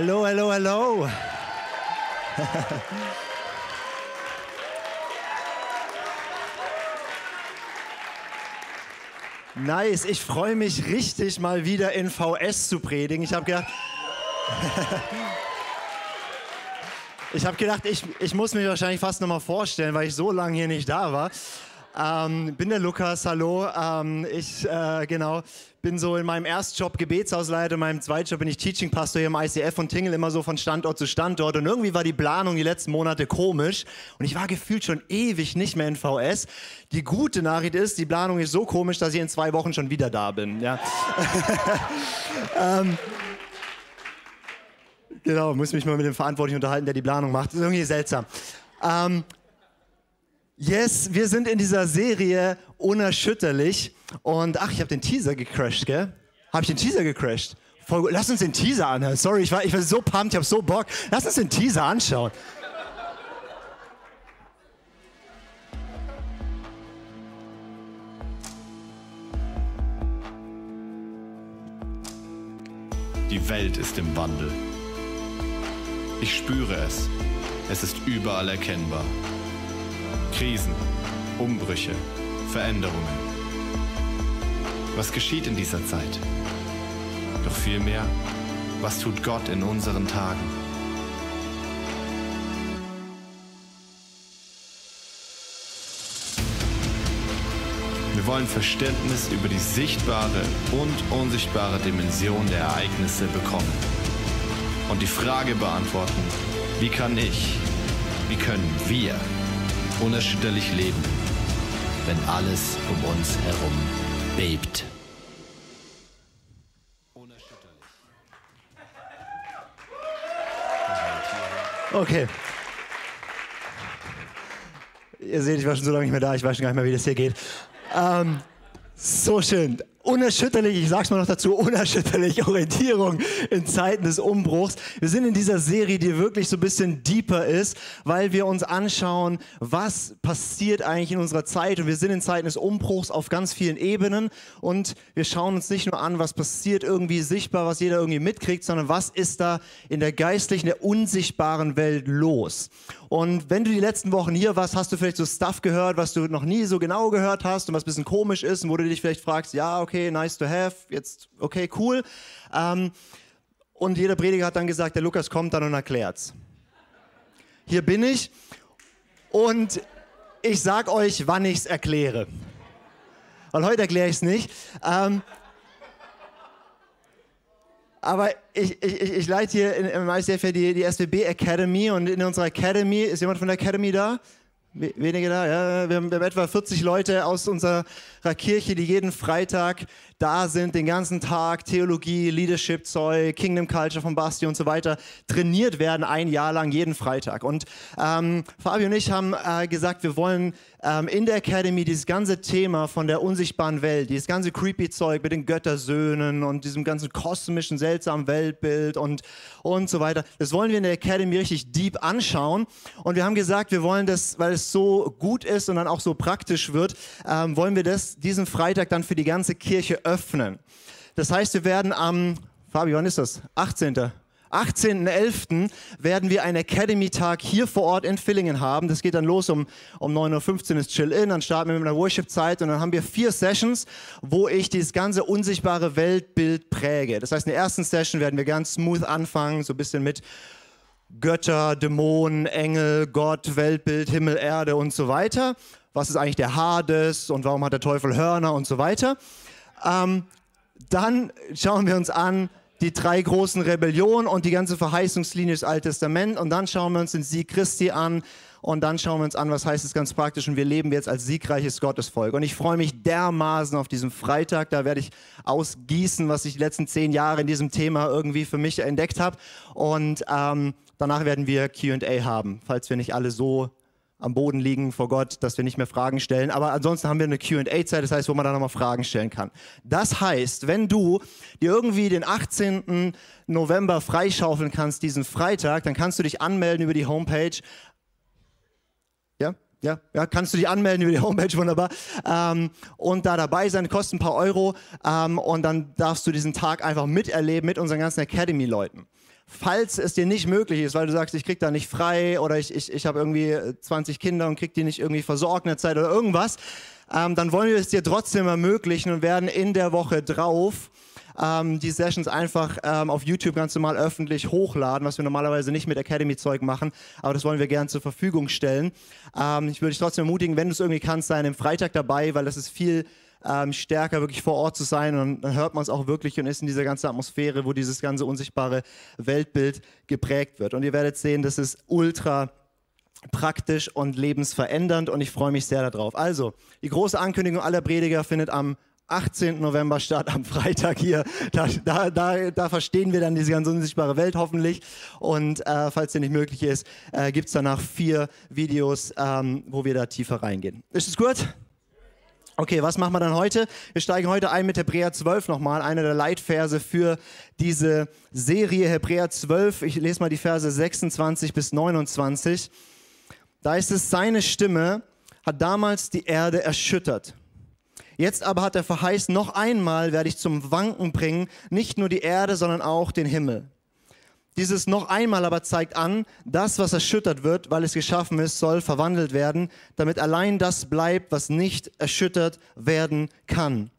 Hallo, hallo, hallo. Nice, ich freue mich richtig mal wieder in VS zu predigen. Ich habe gedacht, ich habe gedacht, ich, ich muss mich wahrscheinlich fast noch mal vorstellen, weil ich so lange hier nicht da war. Ähm, bin der Lukas, hallo. Ähm, ich äh, genau bin so in meinem Erstjob Gebetshausleiter, in meinem Zweitjob bin ich Teaching Pastor hier im ICF und tingle immer so von Standort zu Standort und irgendwie war die Planung die letzten Monate komisch und ich war gefühlt schon ewig nicht mehr in VS. Die gute Nachricht ist, die Planung ist so komisch, dass ich in zwei Wochen schon wieder da bin. Ja. ähm, Genau, muss mich mal mit dem Verantwortlichen unterhalten, der die Planung macht. Das ist irgendwie seltsam. Ähm, Yes, wir sind in dieser Serie unerschütterlich. Und ach, ich habe den Teaser gecrashed, gell? Habe ich den Teaser gecrashed? Voll gut. Lass uns den Teaser anhören. Sorry, ich war, ich war so pumped, ich habe so Bock. Lass uns den Teaser anschauen. Die Welt ist im Wandel. Ich spüre es. Es ist überall erkennbar. Krisen, Umbrüche, Veränderungen. Was geschieht in dieser Zeit? Doch vielmehr, was tut Gott in unseren Tagen? Wir wollen Verständnis über die sichtbare und unsichtbare Dimension der Ereignisse bekommen und die Frage beantworten, wie kann ich, wie können wir unerschütterlich leben, wenn alles um uns herum bebt. Okay. Ihr seht, ich war schon so lange nicht mehr da, ich weiß schon gar nicht mehr, wie das hier geht. Ähm, so schön unerschütterlich, ich sag's mal noch dazu, unerschütterlich Orientierung in Zeiten des Umbruchs. Wir sind in dieser Serie, die wirklich so ein bisschen deeper ist, weil wir uns anschauen, was passiert eigentlich in unserer Zeit. Und wir sind in Zeiten des Umbruchs auf ganz vielen Ebenen. Und wir schauen uns nicht nur an, was passiert irgendwie sichtbar, was jeder irgendwie mitkriegt, sondern was ist da in der geistlichen, der unsichtbaren Welt los. Und wenn du die letzten Wochen hier warst, hast du vielleicht so Stuff gehört, was du noch nie so genau gehört hast und was ein bisschen komisch ist und wo du dich vielleicht fragst, ja, okay, okay, nice to have, jetzt, okay, cool. Ähm, und jeder Prediger hat dann gesagt, der Lukas kommt dann und erklärt's. Hier bin ich und ich sag euch, wann ich's erkläre. Weil heute erkläre ich es nicht. Ähm, aber ich, ich, ich leite hier im ICF die, die SWB Academy und in unserer Academy, ist jemand von der Academy da? Wenige da, ja. Wir haben, wir haben etwa 40 Leute aus unserer Kirche, die jeden Freitag da sind, den ganzen Tag Theologie, Leadership, Zeug, Kingdom Culture von Basti und so weiter trainiert werden, ein Jahr lang, jeden Freitag. Und ähm, Fabio und ich haben äh, gesagt, wir wollen ähm, in der Academy dieses ganze Thema von der unsichtbaren Welt, dieses ganze creepy Zeug mit den Göttersöhnen und diesem ganzen kosmischen, seltsamen Weltbild und, und so weiter, das wollen wir in der Academy richtig deep anschauen. Und wir haben gesagt, wir wollen das, weil es so gut ist und dann auch so praktisch wird, ähm, wollen wir das diesen Freitag dann für die ganze Kirche öffnen. Das heißt, wir werden am, Fabi, wann ist das? 18. 18.11. werden wir einen Academy-Tag hier vor Ort in Villingen haben. Das geht dann los um, um 9.15 Uhr ist Chill-In, dann starten wir mit einer Worship-Zeit und dann haben wir vier Sessions, wo ich dieses ganze unsichtbare Weltbild präge. Das heißt, in der ersten Session werden wir ganz smooth anfangen, so ein bisschen mit Götter, Dämonen, Engel, Gott, Weltbild, Himmel, Erde und so weiter. Was ist eigentlich der Hades und warum hat der Teufel Hörner und so weiter. Ähm, dann schauen wir uns an die drei großen Rebellionen und die ganze Verheißungslinie des Alten Testaments und dann schauen wir uns den Sieg Christi an und dann schauen wir uns an, was heißt es ganz praktisch und wir leben jetzt als siegreiches Gottesvolk. Und ich freue mich dermaßen auf diesen Freitag, da werde ich ausgießen, was ich die letzten zehn Jahre in diesem Thema irgendwie für mich entdeckt habe und ähm, danach werden wir Q&A haben, falls wir nicht alle so am Boden liegen vor Gott, dass wir nicht mehr Fragen stellen. Aber ansonsten haben wir eine QA-Zeit, das heißt, wo man dann nochmal Fragen stellen kann. Das heißt, wenn du dir irgendwie den 18. November freischaufeln kannst, diesen Freitag, dann kannst du dich anmelden über die Homepage. Ja? Ja, ja, kannst du dich anmelden über die Homepage, wunderbar. Ähm, und da dabei sein, kostet ein paar Euro. Ähm, und dann darfst du diesen Tag einfach miterleben mit unseren ganzen Academy-Leuten. Falls es dir nicht möglich ist, weil du sagst, ich krieg da nicht frei oder ich, ich, ich habe irgendwie 20 Kinder und krieg die nicht irgendwie versorgt in der Zeit oder irgendwas, ähm, dann wollen wir es dir trotzdem ermöglichen und werden in der Woche drauf ähm, die Sessions einfach ähm, auf YouTube ganz normal öffentlich hochladen, was wir normalerweise nicht mit Academy-Zeug machen, aber das wollen wir gerne zur Verfügung stellen. Ähm, ich würde dich trotzdem ermutigen, wenn du es irgendwie kannst, sei dem Freitag dabei, weil das ist viel ähm, stärker wirklich vor Ort zu sein und dann hört man es auch wirklich und ist in dieser ganzen Atmosphäre, wo dieses ganze unsichtbare Weltbild geprägt wird. Und ihr werdet sehen, das ist ultra praktisch und lebensverändernd und ich freue mich sehr darauf. Also, die große Ankündigung aller Prediger findet am 18. November statt, am Freitag hier. Da, da, da, da verstehen wir dann diese ganz unsichtbare Welt hoffentlich. Und äh, falls der nicht möglich ist, äh, gibt es danach vier Videos, ähm, wo wir da tiefer reingehen. Ist es gut? Okay, was machen wir dann heute? Wir steigen heute ein mit Hebräer 12 nochmal, einer der Leitverse für diese Serie Hebräer 12. Ich lese mal die Verse 26 bis 29. Da ist es, seine Stimme hat damals die Erde erschüttert. Jetzt aber hat er verheißt, noch einmal werde ich zum Wanken bringen, nicht nur die Erde, sondern auch den Himmel. Dieses noch einmal aber zeigt an, das, was erschüttert wird, weil es geschaffen ist, soll verwandelt werden, damit allein das bleibt, was nicht erschüttert werden kann.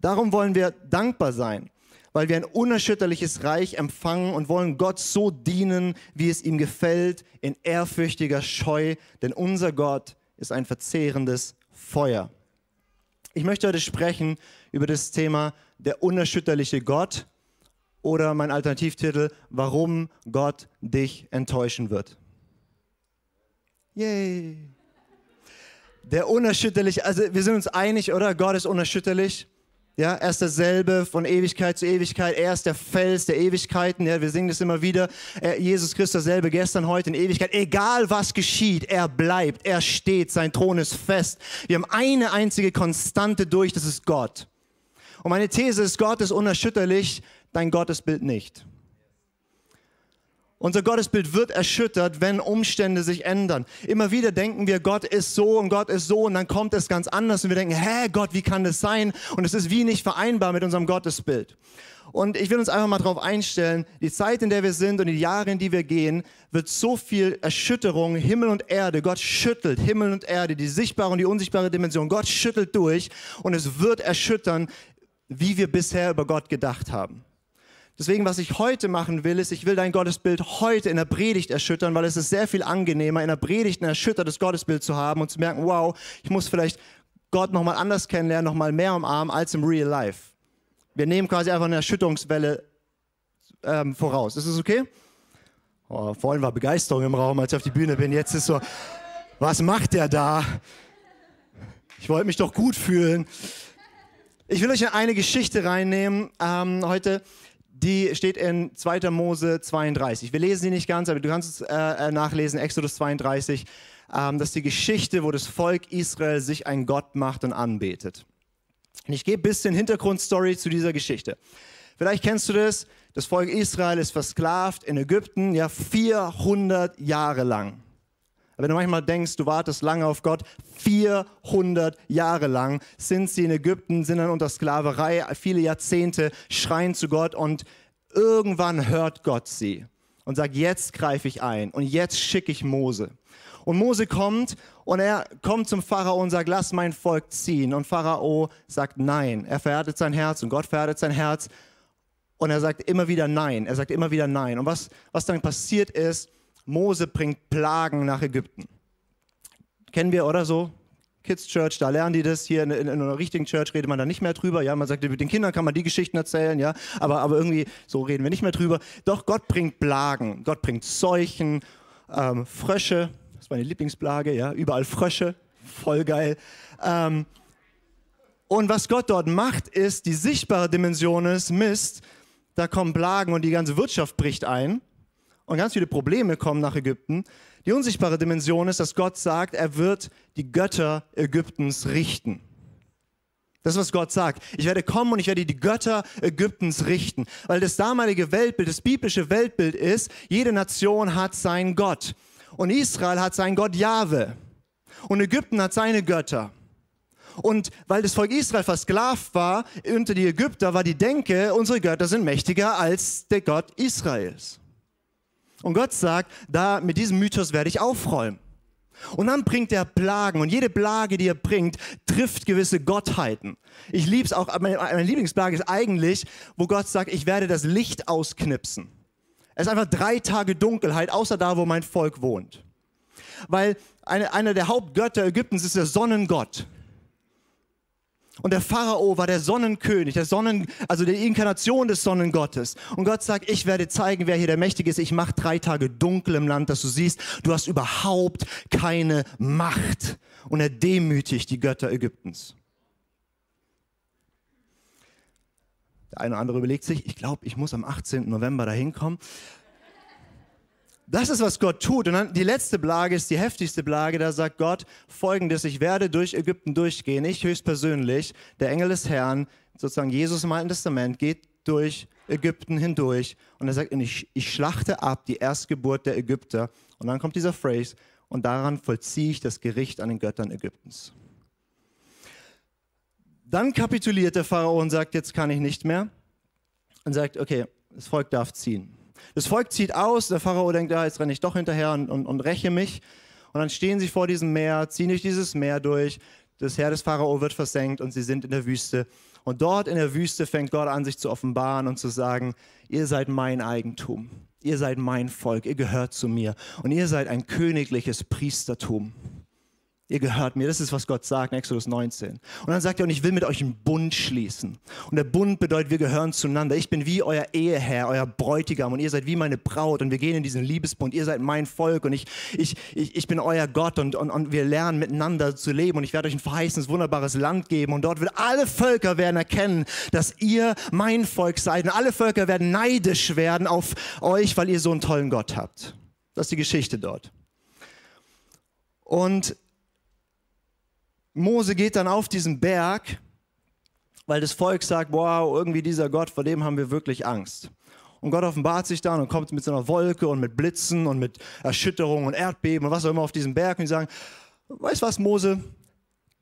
Darum wollen wir dankbar sein, weil wir ein unerschütterliches Reich empfangen und wollen Gott so dienen, wie es ihm gefällt, in ehrfürchtiger Scheu, denn unser Gott ist ein verzehrendes Feuer. Ich möchte heute sprechen über das Thema der unerschütterliche Gott oder mein Alternativtitel, warum Gott dich enttäuschen wird. Yay! Der unerschütterliche, also wir sind uns einig, oder? Gott ist unerschütterlich. Ja, er ist derselbe von Ewigkeit zu Ewigkeit. Er ist der Fels der Ewigkeiten. Ja, wir singen das immer wieder. Er, Jesus Christus derselbe gestern, heute in Ewigkeit. Egal was geschieht, er bleibt, er steht, sein Thron ist fest. Wir haben eine einzige Konstante durch, das ist Gott. Und meine These ist, Gott ist unerschütterlich, dein Gottesbild nicht. Unser Gottesbild wird erschüttert, wenn Umstände sich ändern. Immer wieder denken wir, Gott ist so und Gott ist so und dann kommt es ganz anders und wir denken, hä, Gott, wie kann das sein? Und es ist wie nicht vereinbar mit unserem Gottesbild. Und ich will uns einfach mal darauf einstellen, die Zeit, in der wir sind und die Jahre, in die wir gehen, wird so viel Erschütterung, Himmel und Erde, Gott schüttelt Himmel und Erde, die sichtbare und die unsichtbare Dimension, Gott schüttelt durch und es wird erschüttern, wie wir bisher über Gott gedacht haben. Deswegen, was ich heute machen will, ist, ich will dein Gottesbild heute in der Predigt erschüttern, weil es ist sehr viel angenehmer, in der Predigt ein erschüttertes Gottesbild zu haben und zu merken, wow, ich muss vielleicht Gott nochmal anders kennenlernen, nochmal mehr umarmen als im Real Life. Wir nehmen quasi einfach eine Erschütterungswelle ähm, voraus. Ist das okay? Oh, vorhin war Begeisterung im Raum, als ich auf die Bühne bin. Jetzt ist so, was macht der da? Ich wollte mich doch gut fühlen. Ich will euch in eine Geschichte reinnehmen ähm, heute die steht in 2. Mose 32. Wir lesen sie nicht ganz, aber du kannst es äh, äh, nachlesen, Exodus 32. Ähm, das ist die Geschichte, wo das Volk Israel sich ein Gott macht und anbetet. Und ich gebe ein bisschen Hintergrundstory zu dieser Geschichte. Vielleicht kennst du das. Das Volk Israel ist versklavt in Ägypten, ja, 400 Jahre lang. Wenn du manchmal denkst, du wartest lange auf Gott, 400 Jahre lang sind sie in Ägypten, sind dann unter Sklaverei, viele Jahrzehnte, schreien zu Gott und irgendwann hört Gott sie und sagt, jetzt greife ich ein und jetzt schicke ich Mose. Und Mose kommt und er kommt zum Pharao und sagt, lass mein Volk ziehen. Und Pharao sagt nein. Er verhärtet sein Herz und Gott verhärtet sein Herz. Und er sagt immer wieder nein. Er sagt immer wieder nein. Und was, was dann passiert ist, Mose bringt Plagen nach Ägypten. Kennen wir oder so? Kids Church, da lernen die das. Hier in, in, in, einer richtigen Church redet man da nicht mehr drüber. Ja, man sagt, mit den Kindern kann man die Geschichten erzählen, ja, aber, aber irgendwie so reden wir nicht mehr drüber. Doch Gott bringt Plagen. Gott bringt Seuchen, ähm, Frösche. Das ist meine Lieblingsplage, ja, überall Frösche. Voll geil. Ähm, und was Gott dort macht, ist, die sichtbare Dimension ist, Mist, da kommen Plagen und die ganze Wirtschaft bricht ein und ganz viele Probleme kommen nach Ägypten. Die unsichtbare Dimension ist, dass Gott sagt, er wird die Götter Ägyptens richten. Das ist, was Gott sagt. Ich werde kommen und ich werde die Götter Ägyptens richten. Weil das damalige Weltbild, das biblische Weltbild ist, jede Nation hat seinen Gott. Und Israel hat seinen Gott Jahwe. Und Ägypten hat seine Götter. Und weil das Volk Israel versklavt war unter die Ägypter, war die Denke, unsere Götter sind mächtiger als der Gott Israels. Und Gott sagt, da mit diesem Mythos werde ich aufräumen. Und dann bringt er Plagen und jede Plage, die er bringt, trifft gewisse Gottheiten. Ich liebe es auch, meine, meine Lieblingsplage ist eigentlich, wo Gott sagt, ich werde das Licht ausknipsen. Es ist einfach drei Tage Dunkelheit, außer da, wo mein Volk wohnt. Weil eine, einer der Hauptgötter Ägyptens ist der Sonnengott. Und der Pharao war der Sonnenkönig, der Sonnen, also die Inkarnation des Sonnengottes. Und Gott sagt, ich werde zeigen, wer hier der Mächtige ist. Ich mache drei Tage dunkel im Land, dass du siehst, du hast überhaupt keine Macht. Und er demütigt die Götter Ägyptens. Der eine oder andere überlegt sich, ich glaube, ich muss am 18. November dahin kommen. Das ist, was Gott tut. Und dann die letzte Plage ist die heftigste Plage. Da sagt Gott folgendes, ich werde durch Ägypten durchgehen. Ich höchstpersönlich, der Engel des Herrn, sozusagen Jesus im Alten Testament, geht durch Ägypten hindurch. Und er sagt, ich, ich schlachte ab die Erstgeburt der Ägypter. Und dann kommt dieser Phrase, und daran vollziehe ich das Gericht an den Göttern Ägyptens. Dann kapituliert der Pharao und sagt, jetzt kann ich nicht mehr. Und sagt, okay, das Volk darf ziehen. Das Volk zieht aus, der Pharao denkt, ja, jetzt renne ich doch hinterher und, und, und räche mich. Und dann stehen sie vor diesem Meer, ziehen durch dieses Meer durch. Das Heer des Pharao wird versenkt und sie sind in der Wüste. Und dort in der Wüste fängt Gott an, sich zu offenbaren und zu sagen, ihr seid mein Eigentum. Ihr seid mein Volk, ihr gehört zu mir. Und ihr seid ein königliches Priestertum. Ihr gehört mir. Das ist, was Gott sagt in Exodus 19. Und dann sagt er, und ich will mit euch einen Bund schließen. Und der Bund bedeutet, wir gehören zueinander. Ich bin wie euer Eheherr, euer Bräutigam und ihr seid wie meine Braut und wir gehen in diesen Liebesbund. Ihr seid mein Volk und ich, ich, ich, ich bin euer Gott und, und, und wir lernen miteinander zu leben und ich werde euch ein verheißenes, wunderbares Land geben und dort wird alle Völker werden erkennen, dass ihr mein Volk seid und alle Völker werden neidisch werden auf euch, weil ihr so einen tollen Gott habt. Das ist die Geschichte dort. Und Mose geht dann auf diesen Berg, weil das Volk sagt, wow, irgendwie dieser Gott, vor dem haben wir wirklich Angst. Und Gott offenbart sich dann und kommt mit so einer Wolke und mit Blitzen und mit Erschütterungen und Erdbeben und was auch immer auf diesen Berg und die sagen, weißt was, Mose,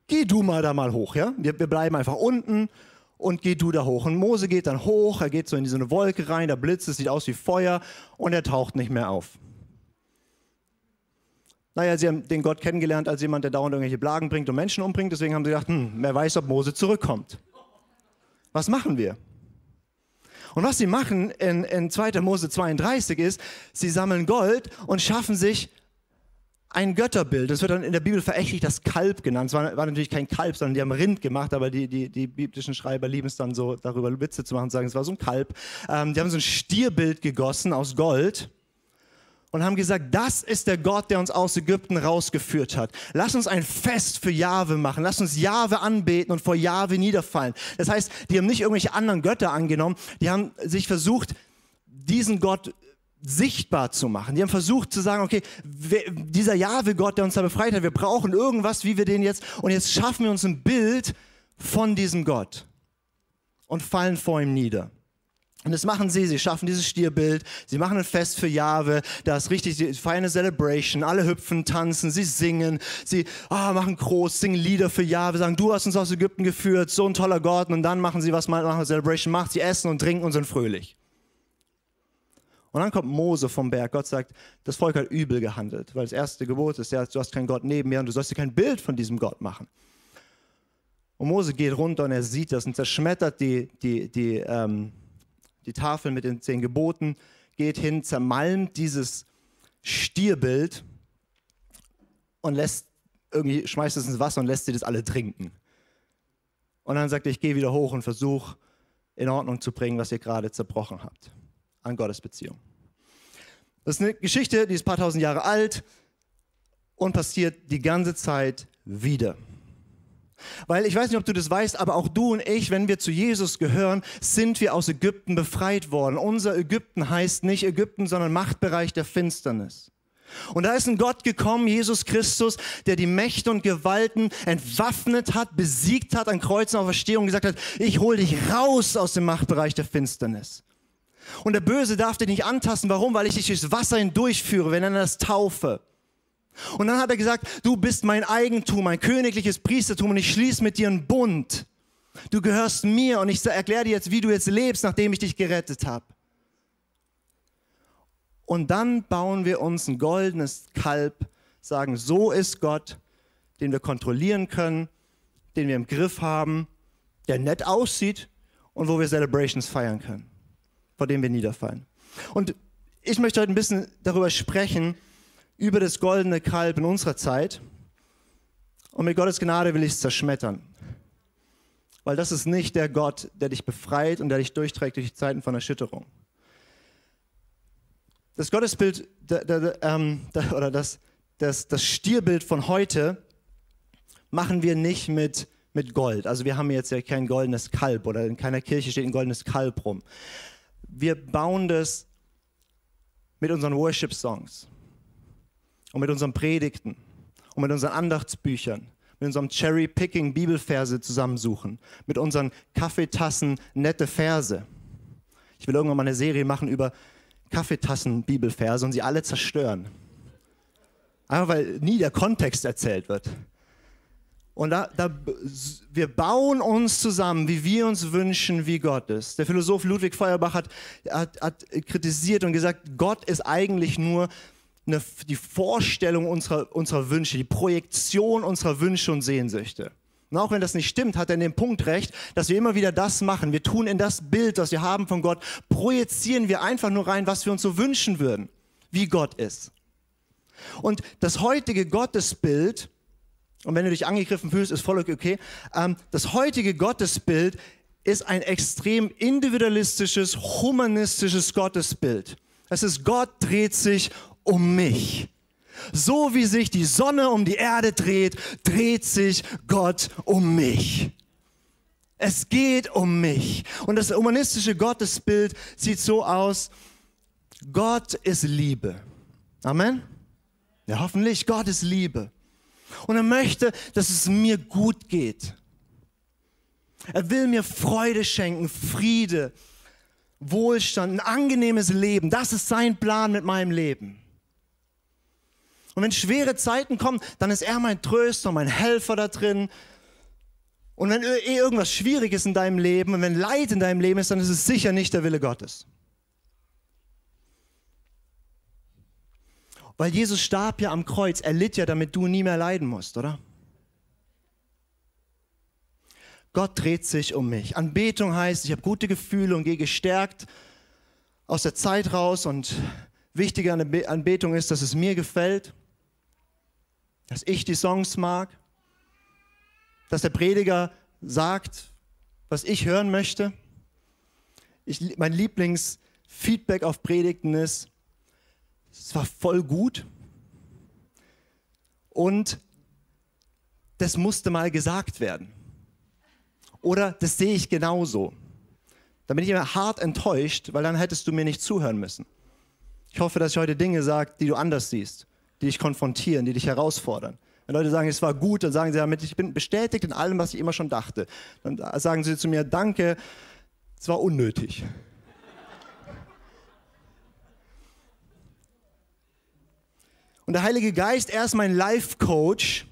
geh du mal da mal hoch, ja? Wir, wir bleiben einfach unten und geh du da hoch. Und Mose geht dann hoch, er geht so in diese Wolke rein, da blitzt, es sieht aus wie Feuer und er taucht nicht mehr auf. Naja, sie haben den Gott kennengelernt als jemand, der dauernd irgendwelche Plagen bringt und Menschen umbringt. Deswegen haben sie gedacht, hm, wer weiß, ob Mose zurückkommt. Was machen wir? Und was sie machen in, in 2. Mose 32 ist, sie sammeln Gold und schaffen sich ein Götterbild. Das wird dann in der Bibel verächtlich das Kalb genannt. Es war, war, natürlich kein Kalb, sondern die haben Rind gemacht, aber die, die, die biblischen Schreiber lieben es dann so, darüber Witze zu machen und sagen, es war so ein Kalb. Ähm, die haben so ein Stierbild gegossen aus Gold und haben gesagt, das ist der Gott, der uns aus Ägypten rausgeführt hat. Lass uns ein Fest für Jahwe machen. Lass uns Jahwe anbeten und vor Jahwe niederfallen. Das heißt, die haben nicht irgendwelche anderen Götter angenommen, die haben sich versucht, diesen Gott sichtbar zu machen. Die haben versucht zu sagen, okay, dieser Jahwe-Gott, der uns da befreit hat, wir brauchen irgendwas, wie wir den jetzt, und jetzt schaffen wir uns ein Bild von diesem Gott und fallen vor ihm nieder. Und das machen sie, sie schaffen dieses Stierbild, sie machen ein Fest für Jahwe, da ist richtig, sie feiern eine Celebration, alle hüpfen, tanzen, sie singen, sie oh, machen groß, singen Lieder für Jahwe, sagen, du hast uns aus Ägypten geführt, so ein toller Gott, und dann machen sie, was man nach einer Celebration macht, sie essen und trinken und sind fröhlich. Und dann kommt Mose vom Berg, Gott sagt, das Volk hat übel gehandelt, weil das erste Gebot ist du hast keinen Gott neben mir und du sollst dir kein Bild von diesem Gott machen. Und Mose geht runter und er sieht das und zerschmettert die, die, die, ähm, die Tafel mit den zehn Geboten, geht hin, zermalmt dieses Stierbild und lässt irgendwie, schmeißt es ins Wasser und lässt sie das alle trinken. Und dann sagt er, ich gehe wieder hoch und versuche in Ordnung zu bringen, was ihr gerade zerbrochen habt an Gottes Beziehung. Das ist eine Geschichte, die ist ein paar tausend Jahre alt und passiert die ganze Zeit wieder. Weil ich weiß nicht, ob du das weißt, aber auch du und ich, wenn wir zu Jesus gehören, sind wir aus Ägypten befreit worden. Unser Ägypten heißt nicht Ägypten, sondern Machtbereich der Finsternis. Und da ist ein Gott gekommen, Jesus Christus, der die Mächte und Gewalten entwaffnet hat, besiegt hat an Kreuzen auf Verstehung und gesagt hat, ich hole dich raus aus dem Machtbereich der Finsternis. Und der Böse darf dich nicht antasten. Warum? Weil ich dich durchs Wasser hindurchführe, wenn er das taufe. Und dann hat er gesagt, du bist mein Eigentum, mein königliches Priestertum und ich schließe mit dir einen Bund. Du gehörst mir und ich erkläre dir jetzt, wie du jetzt lebst, nachdem ich dich gerettet habe. Und dann bauen wir uns ein goldenes Kalb, sagen, so ist Gott, den wir kontrollieren können, den wir im Griff haben, der nett aussieht und wo wir Celebrations feiern können, vor dem wir niederfallen. Und ich möchte heute ein bisschen darüber sprechen, über das goldene Kalb in unserer Zeit. Und mit Gottes Gnade will ich es zerschmettern. Weil das ist nicht der Gott, der dich befreit und der dich durchträgt durch die Zeiten von Erschütterung. Das Gottesbild der, der, ähm, der, oder das, das, das Stierbild von heute machen wir nicht mit, mit Gold. Also wir haben jetzt ja kein goldenes Kalb oder in keiner Kirche steht ein goldenes Kalb rum. Wir bauen das mit unseren Worship-Songs und mit unseren Predigten und mit unseren Andachtsbüchern, mit unserem Cherry-Picking Bibelverse zusammensuchen, mit unseren Kaffeetassen nette Verse. Ich will irgendwann mal eine Serie machen über Kaffeetassen Bibelverse und sie alle zerstören. Einfach weil nie der Kontext erzählt wird. Und da, da, wir bauen uns zusammen, wie wir uns wünschen, wie Gott ist. Der Philosoph Ludwig Feuerbach hat, hat, hat kritisiert und gesagt, Gott ist eigentlich nur eine, die Vorstellung unserer, unserer Wünsche, die Projektion unserer Wünsche und Sehnsüchte. Und auch wenn das nicht stimmt, hat er in dem Punkt recht, dass wir immer wieder das machen. Wir tun in das Bild, das wir haben von Gott, projizieren wir einfach nur rein, was wir uns so wünschen würden, wie Gott ist. Und das heutige Gottesbild, und wenn du dich angegriffen fühlst, ist voll okay, ähm, das heutige Gottesbild ist ein extrem individualistisches, humanistisches Gottesbild. Es ist Gott dreht sich um mich. So wie sich die Sonne um die Erde dreht, dreht sich Gott um mich. Es geht um mich. Und das humanistische Gottesbild sieht so aus, Gott ist Liebe. Amen? Ja, hoffentlich, Gott ist Liebe. Und er möchte, dass es mir gut geht. Er will mir Freude schenken, Friede, Wohlstand, ein angenehmes Leben. Das ist sein Plan mit meinem Leben. Und wenn schwere Zeiten kommen, dann ist er mein Tröster, mein Helfer da drin. Und wenn eh irgendwas schwierig ist in deinem Leben und wenn Leid in deinem Leben ist, dann ist es sicher nicht der Wille Gottes. Weil Jesus starb ja am Kreuz, er litt ja, damit du nie mehr leiden musst, oder? Gott dreht sich um mich. Anbetung heißt, ich habe gute Gefühle und gehe gestärkt aus der Zeit raus und wichtiger an Anbetung ist, dass es mir gefällt dass ich die Songs mag, dass der Prediger sagt, was ich hören möchte. Ich, mein Lieblingsfeedback auf Predigten ist, es war voll gut und das musste mal gesagt werden. Oder das sehe ich genauso. Da bin ich immer hart enttäuscht, weil dann hättest du mir nicht zuhören müssen. Ich hoffe, dass ich heute Dinge sage, die du anders siehst die dich konfrontieren, die dich herausfordern. Wenn Leute sagen, es war gut, dann sagen sie damit, ich bin bestätigt in allem, was ich immer schon dachte. Dann sagen sie zu mir, danke, es war unnötig. Und der Heilige Geist, er ist mein Life-Coach,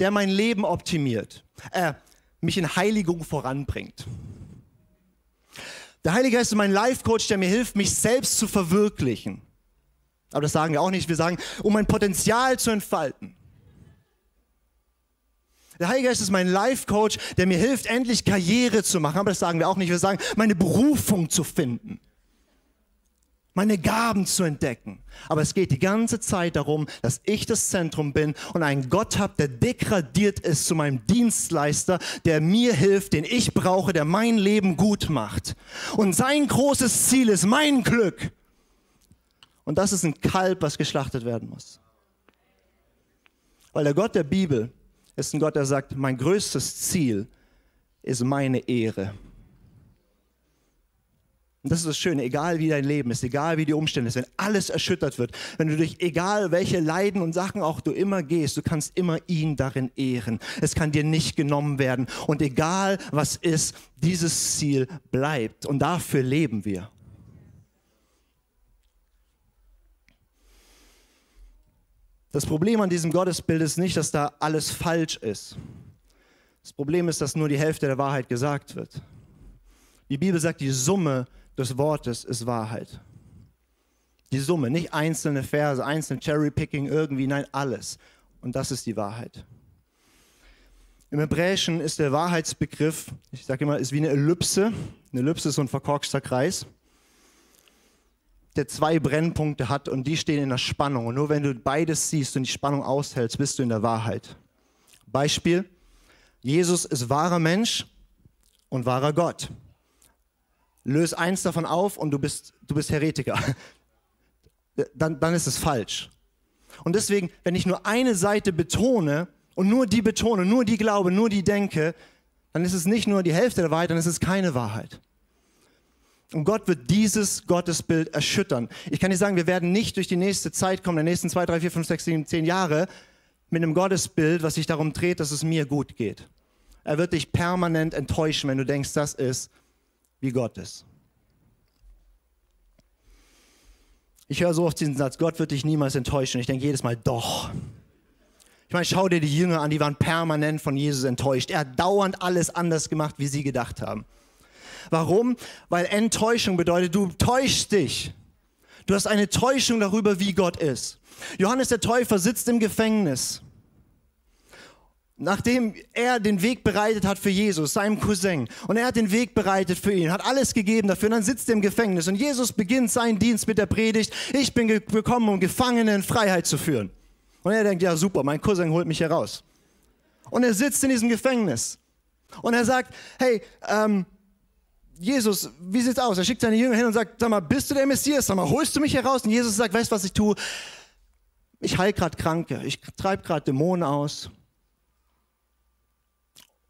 der mein Leben optimiert, äh, mich in Heiligung voranbringt. Der Heilige Geist ist mein Life-Coach, der mir hilft, mich selbst zu verwirklichen. Aber das sagen wir auch nicht. Wir sagen, um mein Potenzial zu entfalten. Der Heilige Geist ist mein Life-Coach, der mir hilft, endlich Karriere zu machen. Aber das sagen wir auch nicht. Wir sagen, meine Berufung zu finden. Meine Gaben zu entdecken. Aber es geht die ganze Zeit darum, dass ich das Zentrum bin und einen Gott habe, der degradiert ist zu meinem Dienstleister, der mir hilft, den ich brauche, der mein Leben gut macht. Und sein großes Ziel ist mein Glück. Und das ist ein Kalb, was geschlachtet werden muss. Weil der Gott der Bibel ist ein Gott, der sagt, mein größtes Ziel ist meine Ehre. Und das ist das Schöne, egal wie dein Leben ist, egal wie die Umstände sind, wenn alles erschüttert wird, wenn du durch egal welche Leiden und Sachen auch du immer gehst, du kannst immer ihn darin ehren. Es kann dir nicht genommen werden. Und egal was ist, dieses Ziel bleibt. Und dafür leben wir. Das Problem an diesem Gottesbild ist nicht, dass da alles falsch ist. Das Problem ist, dass nur die Hälfte der Wahrheit gesagt wird. Die Bibel sagt, die Summe des Wortes ist Wahrheit. Die Summe, nicht einzelne Verse, einzelne Cherry-Picking irgendwie, nein, alles. Und das ist die Wahrheit. Im Hebräischen ist der Wahrheitsbegriff, ich sage immer, ist wie eine Ellipse. Eine Ellipse ist so ein verkorkster Kreis, der zwei Brennpunkte hat und die stehen in der Spannung. Und nur wenn du beides siehst und die Spannung aushältst, bist du in der Wahrheit. Beispiel, Jesus ist wahrer Mensch und wahrer Gott. Löse eins davon auf und du bist, du bist Heretiker. Dann, dann ist es falsch. Und deswegen, wenn ich nur eine Seite betone, und nur die betone, nur die glaube, nur die denke, dann ist es nicht nur die Hälfte der Wahrheit, dann ist es keine Wahrheit. Und Gott wird dieses Gottesbild erschüttern. Ich kann dir sagen, wir werden nicht durch die nächste Zeit kommen, die nächsten zwei, drei, vier, fünf, sechs, sieben, zehn Jahre, mit einem Gottesbild, was sich darum dreht, dass es mir gut geht. Er wird dich permanent enttäuschen, wenn du denkst, das ist, wie Gott ist. Ich höre so oft diesen Satz, Gott wird dich niemals enttäuschen. Ich denke jedes Mal, doch. Ich meine, schau dir die Jünger an, die waren permanent von Jesus enttäuscht. Er hat dauernd alles anders gemacht, wie sie gedacht haben. Warum? Weil Enttäuschung bedeutet, du täuschst dich. Du hast eine Täuschung darüber, wie Gott ist. Johannes der Täufer sitzt im Gefängnis. Nachdem er den Weg bereitet hat für Jesus, seinem Cousin, und er hat den Weg bereitet für ihn, hat alles gegeben dafür, und dann sitzt er im Gefängnis und Jesus beginnt seinen Dienst mit der Predigt, ich bin gekommen, um Gefangene in Freiheit zu führen. Und er denkt, ja super, mein Cousin holt mich hier raus. Und er sitzt in diesem Gefängnis. Und er sagt, hey, ähm, Jesus, wie sieht's aus? Er schickt seine Jünger hin und sagt, sag mal, bist du der Messias? Sag mal, holst du mich hier raus? Und Jesus sagt, weißt du, was ich tue? Ich heil gerade Kranke, ich treibe gerade Dämonen aus.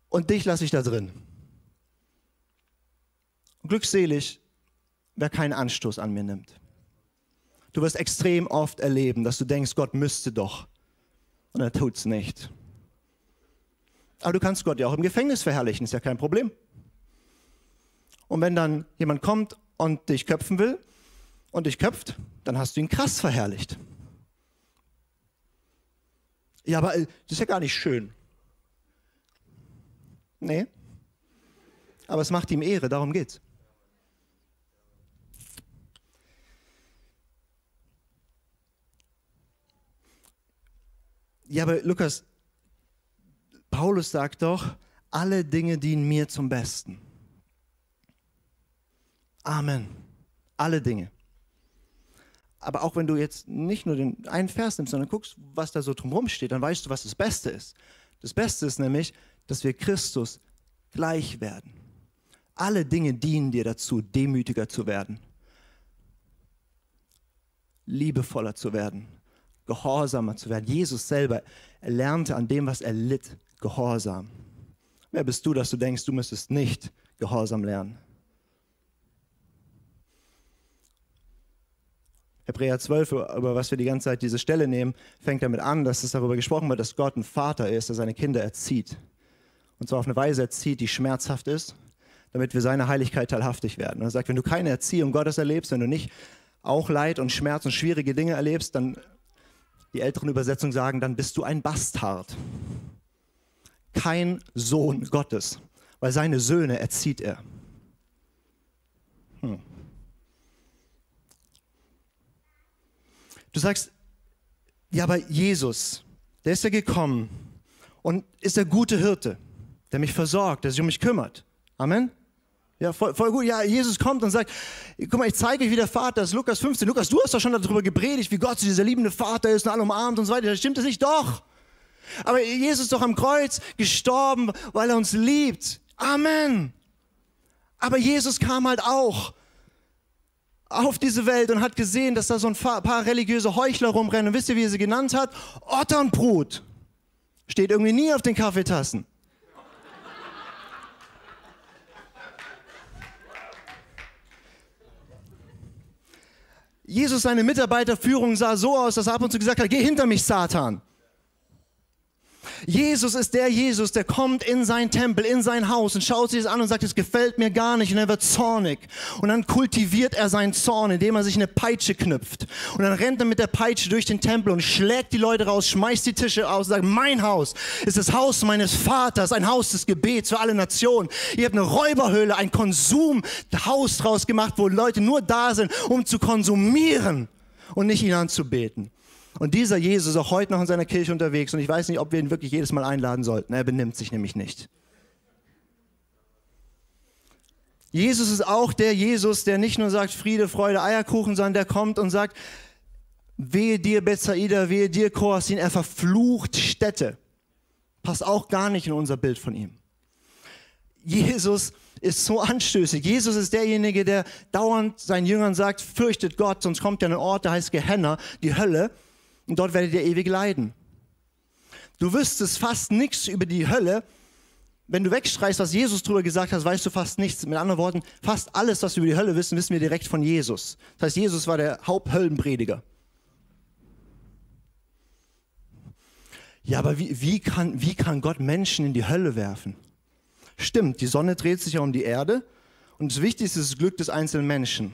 Und dich lasse ich da drin. Glückselig, wer keinen Anstoß an mir nimmt. Du wirst extrem oft erleben, dass du denkst, Gott müsste doch. Und er tut's nicht. Aber du kannst Gott ja auch im Gefängnis verherrlichen, ist ja kein Problem. Und wenn dann jemand kommt und dich köpfen will und dich köpft, dann hast du ihn krass verherrlicht. Ja, aber äh, das ist ja gar nicht schön. Nee. Aber es macht ihm Ehre, darum geht's. Ja, aber Lukas, Paulus sagt doch, alle Dinge dienen mir zum Besten. Amen. Alle Dinge. Aber auch wenn du jetzt nicht nur den einen Vers nimmst, sondern guckst, was da so drumherum steht, dann weißt du, was das Beste ist. Das Beste ist nämlich, dass wir Christus gleich werden. Alle Dinge dienen dir dazu, demütiger zu werden, liebevoller zu werden, gehorsamer zu werden. Jesus selber lernte an dem, was er litt, Gehorsam. Wer bist du, dass du denkst, du müsstest nicht Gehorsam lernen? Hebräer 12, über was wir die ganze Zeit diese Stelle nehmen, fängt damit an, dass es darüber gesprochen wird, dass Gott ein Vater ist, der seine Kinder erzieht. Und zwar auf eine Weise erzieht, die schmerzhaft ist, damit wir seiner Heiligkeit teilhaftig werden. er sagt, wenn du keine Erziehung Gottes erlebst, wenn du nicht auch Leid und Schmerz und schwierige Dinge erlebst, dann die älteren Übersetzungen sagen, dann bist du ein Bastard. Kein Sohn Gottes, weil seine Söhne erzieht er. Hm. Du sagst, ja, aber Jesus, der ist ja gekommen und ist der gute Hirte, der mich versorgt, der sich um mich kümmert. Amen. Ja, voll, voll, gut. Ja, Jesus kommt und sagt, guck mal, ich zeige euch, wie der Vater ist. Lukas 15. Lukas, du hast doch schon darüber gepredigt, wie Gott dieser liebende Vater ist und alle umarmt und so weiter. Stimmt das nicht? Doch. Aber Jesus ist doch am Kreuz gestorben, weil er uns liebt. Amen. Aber Jesus kam halt auch auf diese Welt und hat gesehen, dass da so ein paar religiöse Heuchler rumrennen. Und wisst ihr, wie er sie genannt hat? Otternbrut. Steht irgendwie nie auf den Kaffeetassen. Jesus, seine Mitarbeiterführung sah so aus, dass er ab und zu gesagt hat, geh hinter mich, Satan. Jesus ist der Jesus, der kommt in sein Tempel, in sein Haus und schaut sich das an und sagt, es gefällt mir gar nicht und er wird zornig. Und dann kultiviert er seinen Zorn, indem er sich eine Peitsche knüpft. Und dann rennt er mit der Peitsche durch den Tempel und schlägt die Leute raus, schmeißt die Tische aus und sagt, mein Haus ist das Haus meines Vaters, ein Haus des Gebets für alle Nationen. Ihr habt eine Räuberhöhle, ein Konsumhaus draus gemacht, wo Leute nur da sind, um zu konsumieren. und nicht ihn anzubeten. Und dieser Jesus ist auch heute noch in seiner Kirche unterwegs und ich weiß nicht, ob wir ihn wirklich jedes Mal einladen sollten. Er benimmt sich nämlich nicht. Jesus ist auch der Jesus, der nicht nur sagt Friede, Freude, Eierkuchen, sondern der kommt und sagt, wehe dir Bethsaida, wehe dir Chorasin, er verflucht Städte. Passt auch gar nicht in unser Bild von ihm. Jesus ist so anstößig. Jesus ist derjenige, der dauernd seinen Jüngern sagt, fürchtet Gott, sonst kommt ja ein Ort, der heißt Gehenna, die Hölle, und dort werdet ihr ewig leiden. Du wüsstest fast nichts über die Hölle. Wenn du wegstreichst, was Jesus darüber gesagt hat, weißt du fast nichts. Mit anderen Worten, fast alles, was wir über die Hölle wissen, wissen wir direkt von Jesus. Das heißt, Jesus war der Haupthöllenprediger. Ja, aber wie, wie, kann, wie kann Gott Menschen in die Hölle werfen? Stimmt, die Sonne dreht sich ja um die Erde und das Wichtigste ist das Glück des einzelnen Menschen.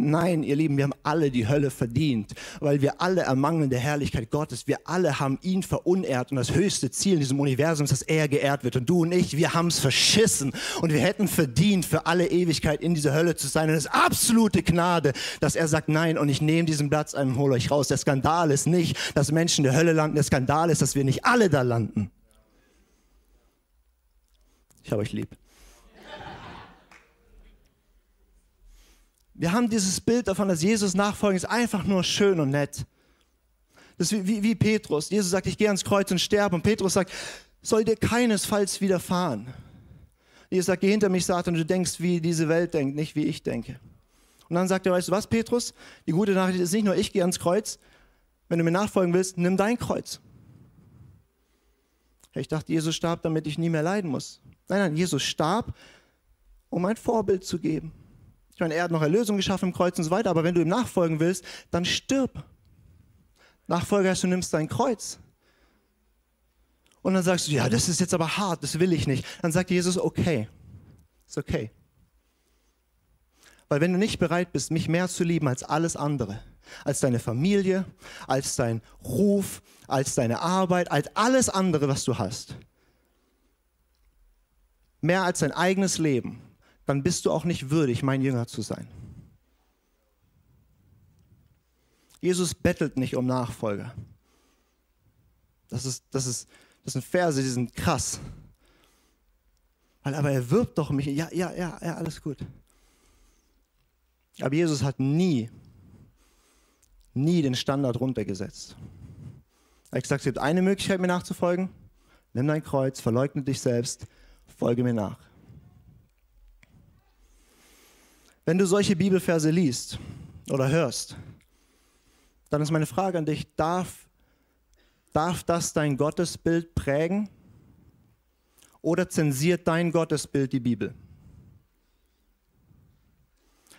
Nein, ihr Lieben, wir haben alle die Hölle verdient, weil wir alle ermangeln der Herrlichkeit Gottes. Wir alle haben ihn verunehrt und das höchste Ziel in diesem Universum ist, dass er geehrt wird. Und du und ich, wir haben es verschissen und wir hätten verdient, für alle Ewigkeit in dieser Hölle zu sein. Und es ist absolute Gnade, dass er sagt, nein, und ich nehme diesen Platz ein und hole euch raus. Der Skandal ist nicht, dass Menschen in der Hölle landen. Der Skandal ist, dass wir nicht alle da landen. Ich habe euch lieb. Wir haben dieses Bild davon, dass Jesus nachfolgen ist einfach nur schön und nett. Das ist wie, wie, wie Petrus. Jesus sagt, ich gehe ans Kreuz und sterbe. Und Petrus sagt, soll dir keinesfalls widerfahren. Jesus sagt, geh hinter mich, Satan, du denkst, wie diese Welt denkt, nicht wie ich denke. Und dann sagt er, weißt du was, Petrus? Die gute Nachricht ist nicht nur, ich gehe ans Kreuz. Wenn du mir nachfolgen willst, nimm dein Kreuz. Ich dachte, Jesus starb, damit ich nie mehr leiden muss. Nein, nein, Jesus starb, um ein Vorbild zu geben. Ich meine, er hat noch Erlösung geschaffen im Kreuz und so weiter, aber wenn du ihm nachfolgen willst, dann stirb. Nachfolger heißt, du nimmst dein Kreuz. Und dann sagst du, ja, das ist jetzt aber hart, das will ich nicht. Dann sagt Jesus, okay, ist okay. Weil wenn du nicht bereit bist, mich mehr zu lieben als alles andere, als deine Familie, als dein Ruf, als deine Arbeit, als alles andere, was du hast, mehr als dein eigenes Leben, dann bist du auch nicht würdig, mein Jünger zu sein. Jesus bettelt nicht um Nachfolger. Das, ist, das, ist, das sind Verse, die sind krass. Weil, aber er wirbt doch mich. Ja, ja, ja, ja, alles gut. Aber Jesus hat nie, nie den Standard runtergesetzt. Er hat gesagt, es gibt eine Möglichkeit, mir nachzufolgen. Nimm dein Kreuz, verleugne dich selbst, folge mir nach. Wenn du solche Bibelverse liest oder hörst, dann ist meine Frage an dich, darf, darf das dein Gottesbild prägen oder zensiert dein Gottesbild die Bibel?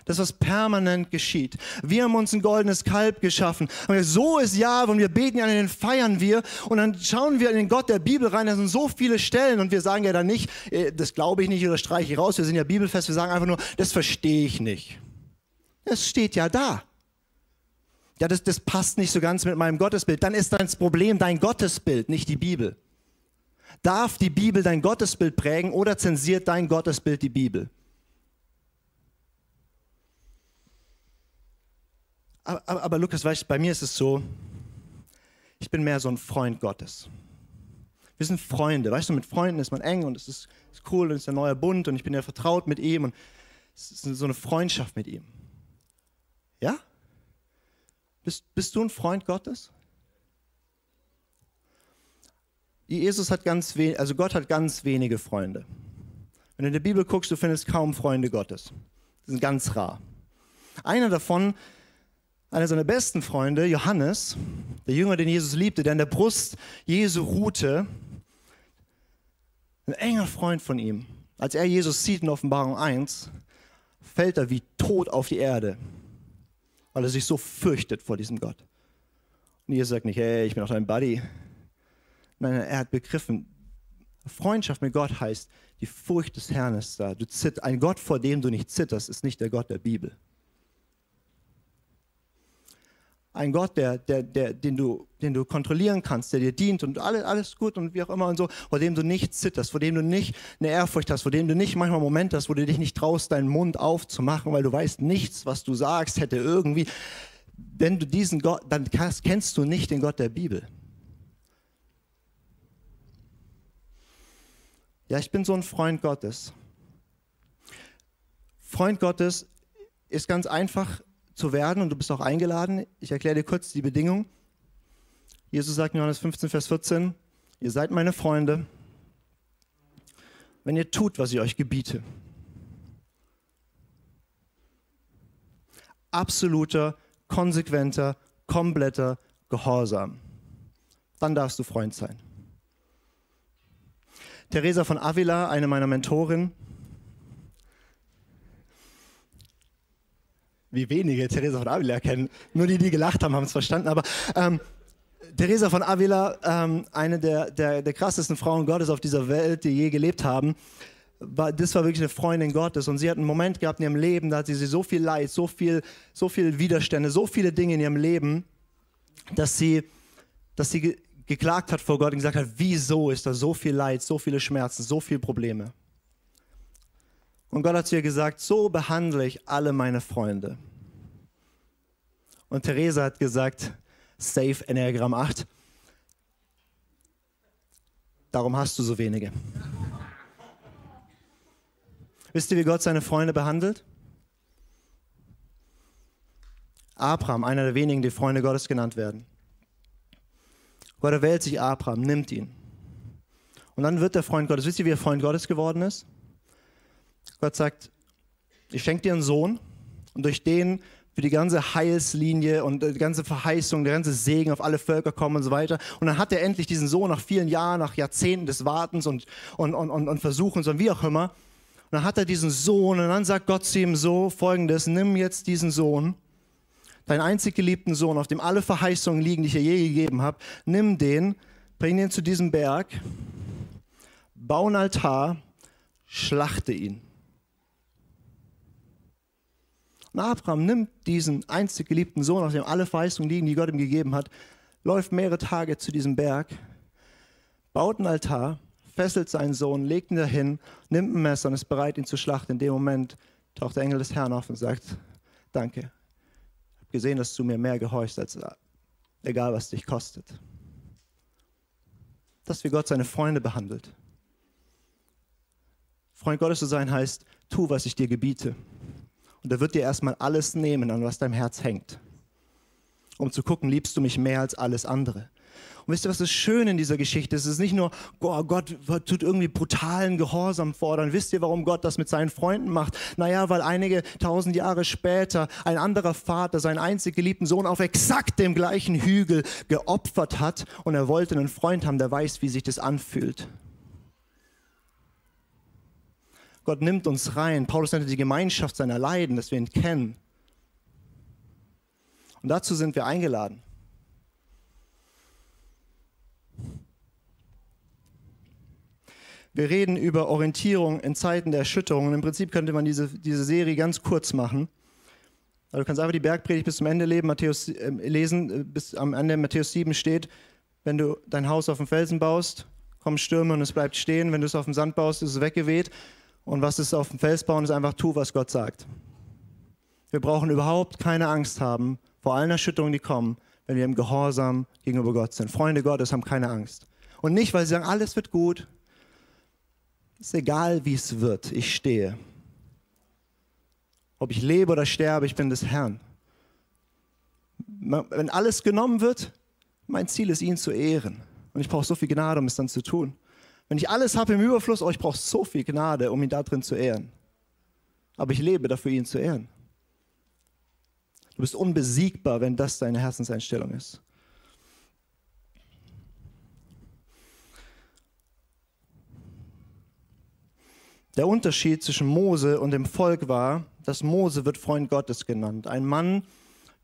Das, was permanent geschieht. Wir haben uns ein goldenes Kalb geschaffen. Und so ist ja, und wir beten ja, den feiern wir. Und dann schauen wir in den Gott der Bibel rein. Da sind so viele Stellen. Und wir sagen ja dann nicht, äh, das glaube ich nicht oder streiche ich raus. Wir sind ja bibelfest. Wir sagen einfach nur, das verstehe ich nicht. Es steht ja da. Ja, das, das passt nicht so ganz mit meinem Gottesbild. Dann ist das Problem dein Gottesbild, nicht die Bibel. Darf die Bibel dein Gottesbild prägen oder zensiert dein Gottesbild die Bibel? Aber, aber, aber Lukas, weißt, bei mir ist es so, ich bin mehr so ein Freund Gottes. Wir sind Freunde, weißt du, mit Freunden ist man eng und es ist, ist cool und es ist ein neuer Bund und ich bin ja vertraut mit ihm und es ist so eine Freundschaft mit ihm. Ja? Bist, bist du ein Freund Gottes? Jesus hat ganz wenig, also Gott hat ganz wenige Freunde. Wenn du in der Bibel guckst, du findest kaum Freunde Gottes. Die sind ganz rar. Einer davon einer seiner besten Freunde, Johannes, der Jünger, den Jesus liebte, der an der Brust Jesu ruhte, ein enger Freund von ihm. Als er Jesus sieht in Offenbarung 1, fällt er wie tot auf die Erde, weil er sich so fürchtet vor diesem Gott. Und Jesus sagt nicht, hey, ich bin auch dein Buddy. Nein, er hat begriffen, Freundschaft mit Gott heißt, die Furcht des Herrn ist da. Du zitt, ein Gott, vor dem du nicht zitterst, ist nicht der Gott der Bibel ein Gott, der, der, der, den, du, den du kontrollieren kannst, der dir dient und alles, alles gut und wie auch immer und so, vor dem du nicht zitterst, vor dem du nicht eine Ehrfurcht hast, vor dem du nicht manchmal Momente hast, wo du dich nicht traust, deinen Mund aufzumachen, weil du weißt, nichts, was du sagst, hätte irgendwie wenn du diesen Gott, dann kennst du nicht den Gott der Bibel. Ja, ich bin so ein Freund Gottes. Freund Gottes ist ganz einfach zu werden und du bist auch eingeladen. Ich erkläre dir kurz die Bedingung. Jesus sagt in Johannes 15, Vers 14, ihr seid meine Freunde, wenn ihr tut, was ich euch gebiete. Absoluter, konsequenter, kompletter Gehorsam. Dann darfst du Freund sein. Teresa von Avila, eine meiner Mentorinnen, wie wenige Teresa von Avila kennen. Nur die, die gelacht haben, haben es verstanden. Aber ähm, Teresa von Avila, ähm, eine der, der, der krassesten Frauen Gottes auf dieser Welt, die je gelebt haben, war, das war wirklich eine Freundin Gottes. Und sie hat einen Moment gehabt in ihrem Leben, da hat sie so viel Leid, so viel, so viel Widerstände, so viele Dinge in ihrem Leben, dass sie, dass sie ge geklagt hat vor Gott und gesagt hat, wieso ist da so viel Leid, so viele Schmerzen, so viele Probleme. Und Gott hat zu ihr gesagt, so behandle ich alle meine Freunde. Und Theresa hat gesagt, Safe Enneagramm 8, darum hast du so wenige. Wisst ihr, wie Gott seine Freunde behandelt? Abraham, einer der wenigen, die Freunde Gottes genannt werden. Gott erwählt sich Abraham, nimmt ihn. Und dann wird der Freund Gottes. Wisst ihr, wie er Freund Gottes geworden ist? Gott sagt, ich schenke dir einen Sohn und durch den wird die ganze Heilslinie und die ganze Verheißung, der ganze Segen auf alle Völker kommen und so weiter. Und dann hat er endlich diesen Sohn nach vielen Jahren, nach Jahrzehnten des Wartens und, und, und, und, und Versuchens und wie auch immer. Und dann hat er diesen Sohn und dann sagt Gott zu ihm so folgendes, nimm jetzt diesen Sohn, deinen einzig geliebten Sohn, auf dem alle Verheißungen liegen, die ich dir je gegeben habe, nimm den, bring ihn zu diesem Berg, bau einen Altar, schlachte ihn. Und Abraham nimmt diesen einzig geliebten Sohn, auf dem alle Verheißungen liegen, die Gott ihm gegeben hat, läuft mehrere Tage zu diesem Berg, baut einen Altar, fesselt seinen Sohn, legt ihn dahin, nimmt ein Messer und ist bereit, ihn zu schlachten. In dem Moment taucht der Engel des Herrn auf und sagt, danke. Ich habe gesehen, dass du mir mehr gehorchst, als egal was dich kostet. Das ist, wie Gott seine Freunde behandelt. Freund Gottes zu sein heißt, tu, was ich dir gebiete. Und er wird dir erstmal alles nehmen, an was deinem Herz hängt. Um zu gucken, liebst du mich mehr als alles andere. Und wisst ihr, was ist schön in dieser Geschichte? Es ist nicht nur, oh, Gott tut irgendwie brutalen Gehorsam fordern. Wisst ihr, warum Gott das mit seinen Freunden macht? Naja, weil einige tausend Jahre später ein anderer Vater seinen einzig geliebten Sohn auf exakt dem gleichen Hügel geopfert hat und er wollte einen Freund haben, der weiß, wie sich das anfühlt. Gott nimmt uns rein. Paulus nannte die Gemeinschaft seiner Leiden, dass wir ihn kennen. Und dazu sind wir eingeladen. Wir reden über Orientierung in Zeiten der Erschütterung. Und Im Prinzip könnte man diese, diese Serie ganz kurz machen. Also du kannst einfach die Bergpredigt bis zum Ende leben, Matthäus, äh, lesen, äh, bis am Ende Matthäus 7 steht, wenn du dein Haus auf dem Felsen baust, kommen Stürme und es bleibt stehen. Wenn du es auf dem Sand baust, ist es weggeweht. Und was ist auf dem Fels bauen, ist einfach tu, was Gott sagt. Wir brauchen überhaupt keine Angst haben vor allen Erschütterungen, die kommen, wenn wir im Gehorsam gegenüber Gott sind. Freunde Gottes haben keine Angst. Und nicht, weil sie sagen, alles wird gut. Ist egal, wie es wird. Ich stehe. Ob ich lebe oder sterbe, ich bin des Herrn. Wenn alles genommen wird, mein Ziel ist, ihn zu ehren. Und ich brauche so viel Gnade, um es dann zu tun. Wenn ich alles habe im Überfluss, oh, ich brauche so viel Gnade, um ihn da drin zu ehren. Aber ich lebe dafür, ihn zu ehren. Du bist unbesiegbar, wenn das deine Herzenseinstellung ist. Der Unterschied zwischen Mose und dem Volk war, dass Mose wird Freund Gottes genannt. Ein Mann,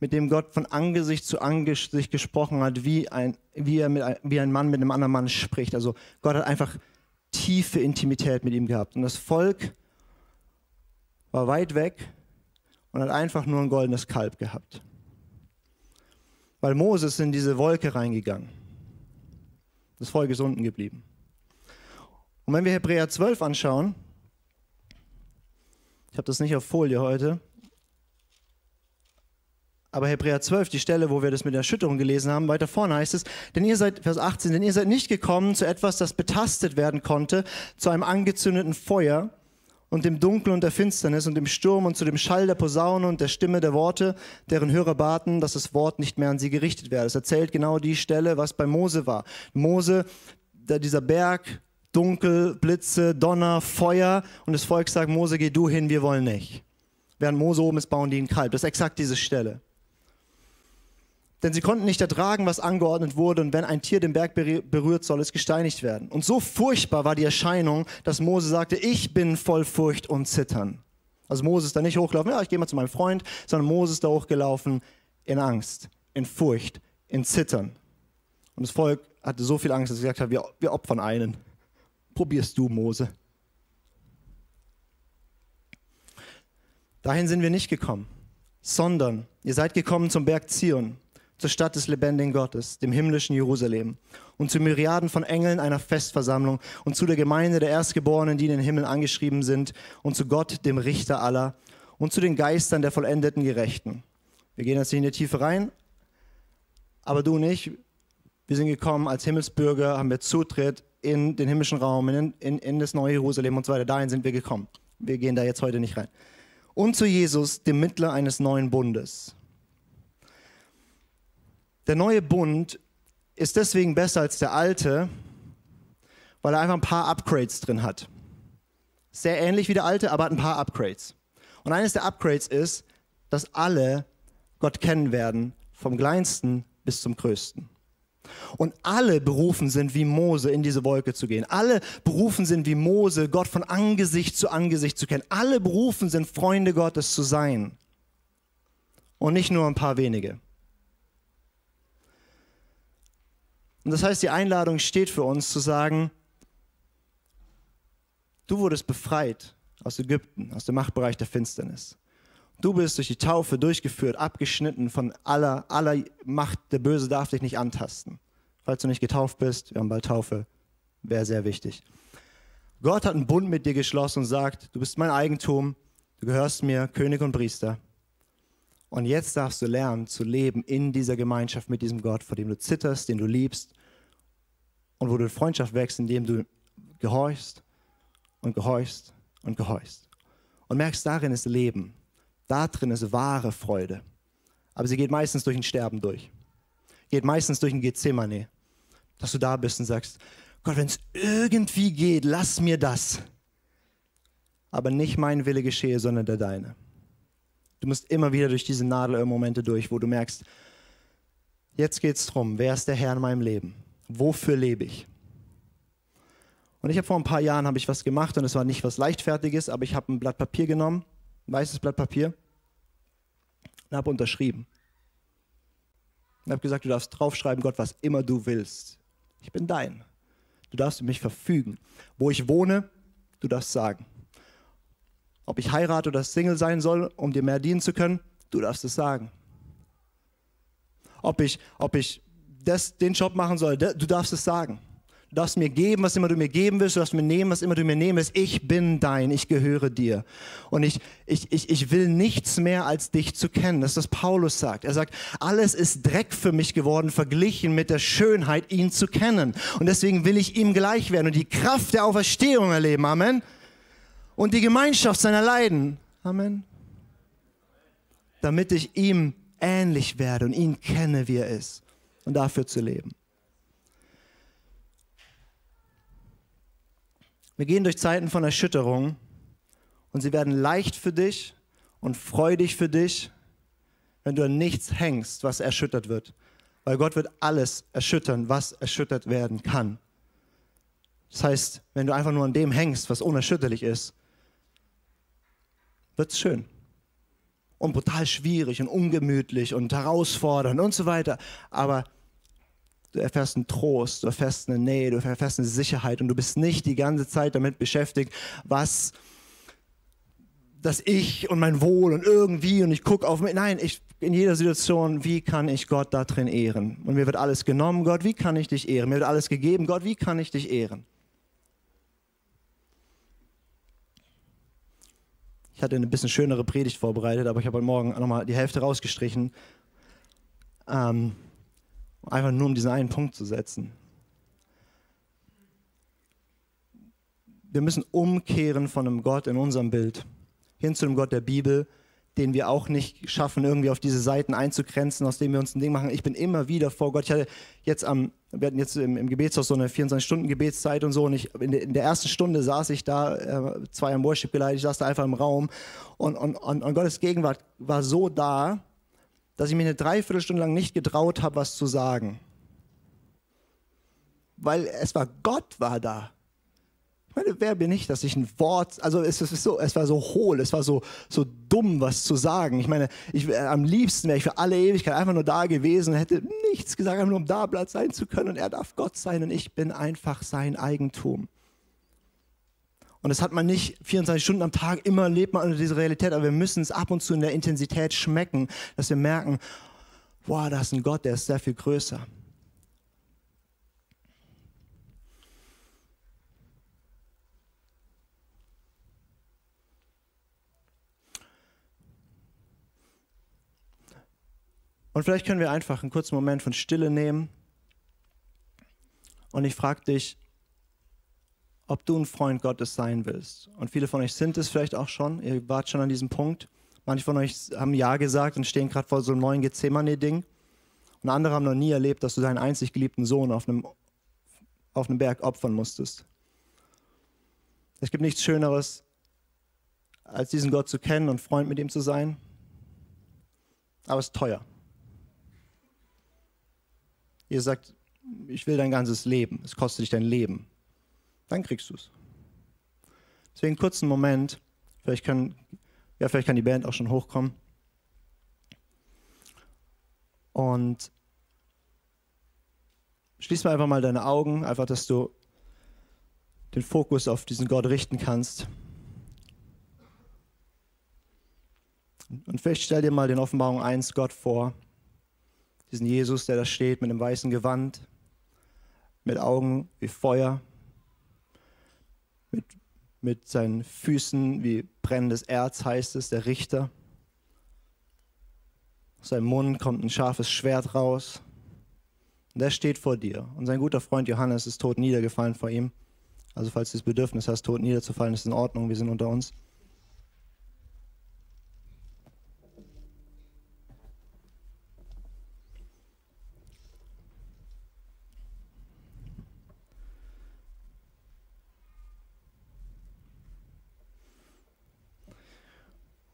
mit dem Gott von Angesicht zu Angesicht gesprochen hat, wie ein, wie, er mit, wie ein Mann mit einem anderen Mann spricht. Also Gott hat einfach tiefe Intimität mit ihm gehabt. Und das Volk war weit weg und hat einfach nur ein goldenes Kalb gehabt. Weil Moses in diese Wolke reingegangen. Das Volk ist unten geblieben. Und wenn wir Hebräer 12 anschauen, ich habe das nicht auf Folie heute, Aber Hebräer 12, die Stelle, wo wir das mit der Erschütterung gelesen haben, weiter vorne heißt es, denn ihr seid, Vers 18, denn ihr seid nicht gekommen zu etwas, das betastet werden konnte, zu einem angezündeten Feuer und dem Dunkel und der Finsternis und dem Sturm und zu dem Schall der Posaune und der Stimme der Worte, deren Hörer baten, dass das Wort nicht mehr an sie gerichtet werde. Es erzählt genau die Stelle, was bei Mose war. Mose, dieser Berg, Dunkel, Blitze, Donner, Feuer und das Volk sagt, Mose, geh du hin, wir wollen nicht. Während Mose oben ist, bauen die einen Kalb. Das ist exakt diese Stelle. Denn sie konnten nicht ertragen, was angeordnet wurde, und wenn ein Tier den Berg berührt, soll es gesteinigt werden. Und so furchtbar war die Erscheinung, dass Mose sagte, ich bin voll Furcht und Zittern. Also Mose ist da nicht hochgelaufen, ja, ich gehe mal zu meinem Freund, sondern Mose ist da hochgelaufen in Angst, in Furcht, in Zittern. Und das Volk hatte so viel Angst, dass sie gesagt haben, wir, wir opfern einen. Probierst du, Mose. Dahin sind wir nicht gekommen, sondern ihr seid gekommen zum Berg Zion zur Stadt des lebendigen Gottes, dem himmlischen Jerusalem, und zu Myriaden von Engeln einer Festversammlung und zu der Gemeinde der Erstgeborenen, die in den Himmel angeschrieben sind, und zu Gott, dem Richter aller, und zu den Geistern der vollendeten Gerechten. Wir gehen jetzt nicht in die Tiefe rein, aber du und ich, wir sind gekommen als Himmelsbürger, haben wir Zutritt in den himmlischen Raum, in, in, in das neue Jerusalem und so weiter. Dahin sind wir gekommen. Wir gehen da jetzt heute nicht rein. Und zu Jesus, dem Mittler eines neuen Bundes der neue Bund ist deswegen besser als der alte, weil er einfach ein paar Upgrades drin hat. Sehr ähnlich wie der alte, aber hat ein paar Upgrades. Und eines der Upgrades ist, dass alle Gott kennen werden, vom kleinsten bis zum größten. Und alle berufen sind, wie Mose in diese Wolke zu gehen. Alle berufen sind, wie Mose, Gott von Angesicht zu Angesicht zu kennen. Alle berufen sind, Freunde Gottes zu sein. Und nicht nur ein paar wenige. Und das heißt, die Einladung steht für uns zu sagen, du wurdest befreit aus Ägypten, aus dem Machtbereich der Finsternis. Du bist durch die Taufe durchgeführt, abgeschnitten von aller, aller Macht. Der Böse darf dich nicht antasten. Falls du nicht getauft bist, wir haben bald Taufe, wäre sehr wichtig. Gott hat einen Bund mit dir geschlossen und sagt, du bist mein Eigentum, du gehörst mir, König und Priester. Und jetzt darfst du lernen zu leben in dieser Gemeinschaft mit diesem Gott, vor dem du zitterst, den du liebst und wo du Freundschaft wächst, indem du gehorchst und gehorchst und gehorchst. Und merkst, darin ist Leben. Da drin ist wahre Freude. Aber sie geht meistens durch ein Sterben durch. Geht meistens durch ein Gethsemane. Dass du da bist und sagst, Gott, wenn es irgendwie geht, lass mir das. Aber nicht mein Wille geschehe, sondern der deine. Du musst immer wieder durch diese Nadelöhr-Momente durch, wo du merkst, jetzt geht es darum, wer ist der Herr in meinem Leben? Wofür lebe ich? Und ich habe vor ein paar Jahren ich was gemacht und es war nicht was leichtfertiges, aber ich habe ein Blatt Papier genommen, ein weißes Blatt Papier und habe unterschrieben. Und habe gesagt, du darfst draufschreiben, Gott, was immer du willst. Ich bin dein. Du darfst mich verfügen. Wo ich wohne, du darfst sagen. Ob ich heirate oder Single sein soll, um dir mehr dienen zu können, du darfst es sagen. Ob ich, ob ich das, den Job machen soll, du darfst es sagen. Du darfst mir geben, was immer du mir geben willst, du darfst mir nehmen, was immer du mir nehmen willst. Ich bin dein, ich gehöre dir. Und ich, ich, ich, ich will nichts mehr, als dich zu kennen. Das ist, was Paulus sagt. Er sagt, alles ist Dreck für mich geworden, verglichen mit der Schönheit, ihn zu kennen. Und deswegen will ich ihm gleich werden und die Kraft der Auferstehung erleben. Amen. Und die Gemeinschaft seiner Leiden. Amen. Damit ich ihm ähnlich werde und ihn kenne, wie er ist und dafür zu leben. Wir gehen durch Zeiten von Erschütterung und sie werden leicht für dich und freudig für dich, wenn du an nichts hängst, was erschüttert wird. Weil Gott wird alles erschüttern, was erschüttert werden kann. Das heißt, wenn du einfach nur an dem hängst, was unerschütterlich ist, wird es schön. Und brutal schwierig und ungemütlich und herausfordernd und so weiter. Aber du erfährst einen Trost, du erfährst eine Nähe, du erfährst eine Sicherheit und du bist nicht die ganze Zeit damit beschäftigt, was das Ich und mein Wohl und irgendwie und ich gucke auf mich. Nein, ich in jeder Situation, wie kann ich Gott da drin ehren? Und mir wird alles genommen, Gott, wie kann ich dich ehren? Mir wird alles gegeben, Gott, wie kann ich dich ehren? Ich hatte eine bisschen schönere Predigt vorbereitet, aber ich habe heute Morgen nochmal die Hälfte rausgestrichen, Ähm, einfach nur um diesen einen Punkt zu setzen. Wir müssen umkehren von einem Gott in unserem Bild hin zu dem Gott der Bibel, den wir auch nicht schaffen, irgendwie auf diese Seiten einzugrenzen, aus denen wir uns ein Ding machen. Ich bin immer wieder vor Gott. Ich hatte jetzt am, wir hatten jetzt im, im Gebetshaus so eine 24-Stunden-Gebetszeit und so. Und ich, in, der, in der ersten Stunde saß ich da, äh, zwei am Worship geleitet, ich saß da einfach im Raum. Und, und, und, und Gottes Gegenwart war so da, dass ich mir eine Dreiviertelstunde lang nicht getraut habe, was zu sagen. Weil es war Gott war da. Ich meine, wer bin ich, dass ich ein Wort, also es, ist so, es war so hohl, es war so, so dumm, was zu sagen. Ich meine, ich, äh, am liebsten wäre ich für alle Ewigkeit einfach nur da gewesen und hätte nichts gesagt, einfach nur um da Platz sein zu können. Und er darf Gott sein und ich bin einfach sein Eigentum. Und das hat man nicht 24 Stunden am Tag, immer lebt man unter dieser Realität, aber wir müssen es ab und zu in der Intensität schmecken, dass wir merken, wow, da ist ein Gott, der ist sehr viel größer. Und vielleicht können wir einfach einen kurzen Moment von Stille nehmen. Und ich frage dich, ob du ein Freund Gottes sein willst. Und viele von euch sind es vielleicht auch schon. Ihr wart schon an diesem Punkt. Manche von euch haben Ja gesagt und stehen gerade vor so einem neuen Gethsemane-Ding. Und andere haben noch nie erlebt, dass du deinen einzig geliebten Sohn auf einem, auf einem Berg opfern musstest. Es gibt nichts Schöneres, als diesen Gott zu kennen und Freund mit ihm zu sein. Aber es ist teuer. Ihr sagt, ich will dein ganzes Leben, es kostet dich dein Leben. Dann kriegst du es. Deswegen kurzen Moment, vielleicht kann, ja, vielleicht kann die Band auch schon hochkommen. Und schließ mal einfach mal deine Augen, einfach, dass du den Fokus auf diesen Gott richten kannst. Und vielleicht stell dir mal den Offenbarung 1 Gott vor diesen Jesus, der da steht mit einem weißen Gewand, mit Augen wie Feuer, mit, mit seinen Füßen wie brennendes Erz heißt es, der Richter. Aus seinem Mund kommt ein scharfes Schwert raus. Und der steht vor dir. Und sein guter Freund Johannes ist tot niedergefallen vor ihm. Also falls du das Bedürfnis hast, tot niederzufallen, ist in Ordnung, wir sind unter uns.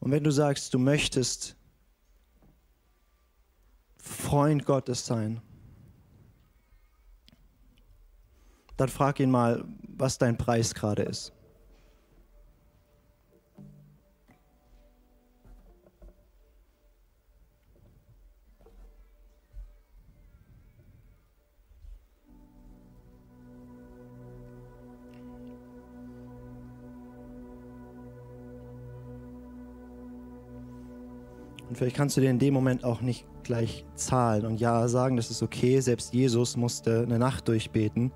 Und wenn du sagst, du möchtest Freund Gottes sein, dann frag ihn mal, was dein Preis gerade ist. Vielleicht kannst du dir in dem Moment auch nicht gleich zahlen und ja sagen, das ist okay. Selbst Jesus musste eine Nacht durchbeten,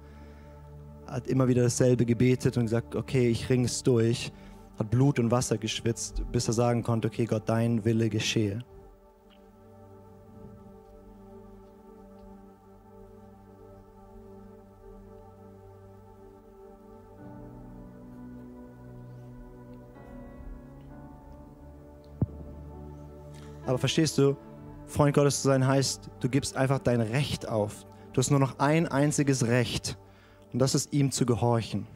hat immer wieder dasselbe gebetet und gesagt, okay, ich ringe es durch, hat Blut und Wasser geschwitzt, bis er sagen konnte, okay, Gott, dein Wille geschehe. Aber verstehst du, Freund Gottes zu sein heißt, du gibst einfach dein Recht auf. Du hast nur noch ein einziges Recht und das ist ihm zu gehorchen.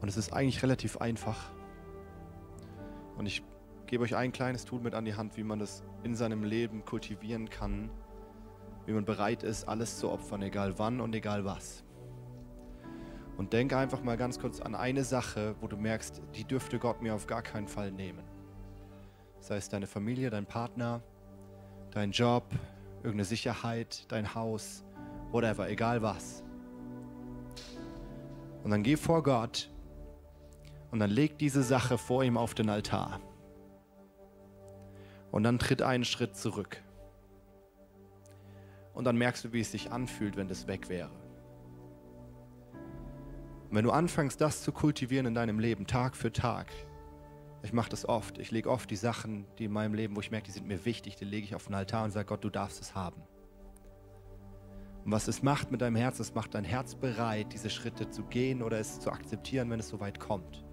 Und es ist eigentlich relativ einfach. Und ich gebe euch ein kleines Tool mit an die Hand, wie man das in seinem Leben kultivieren kann, wie man bereit ist, alles zu opfern, egal wann und egal was. Und denke einfach mal ganz kurz an eine Sache, wo du merkst, die dürfte Gott mir auf gar keinen Fall nehmen. Sei es deine Familie, dein Partner, dein Job, irgendeine Sicherheit, dein Haus, whatever, egal was. Und dann geh vor Gott und dann leg diese Sache vor ihm auf den Altar. Und dann tritt einen Schritt zurück. Und dann merkst du, wie es sich anfühlt, wenn das weg wäre. Und wenn du anfängst, das zu kultivieren in deinem Leben, Tag für Tag, ich mache das oft, ich lege oft die Sachen, die in meinem Leben, wo ich merke, die sind mir wichtig, die lege ich auf den Altar und sage, Gott, du darfst es haben. Und was es macht mit deinem Herz, es macht dein Herz bereit, diese Schritte zu gehen oder es zu akzeptieren, wenn es soweit kommt.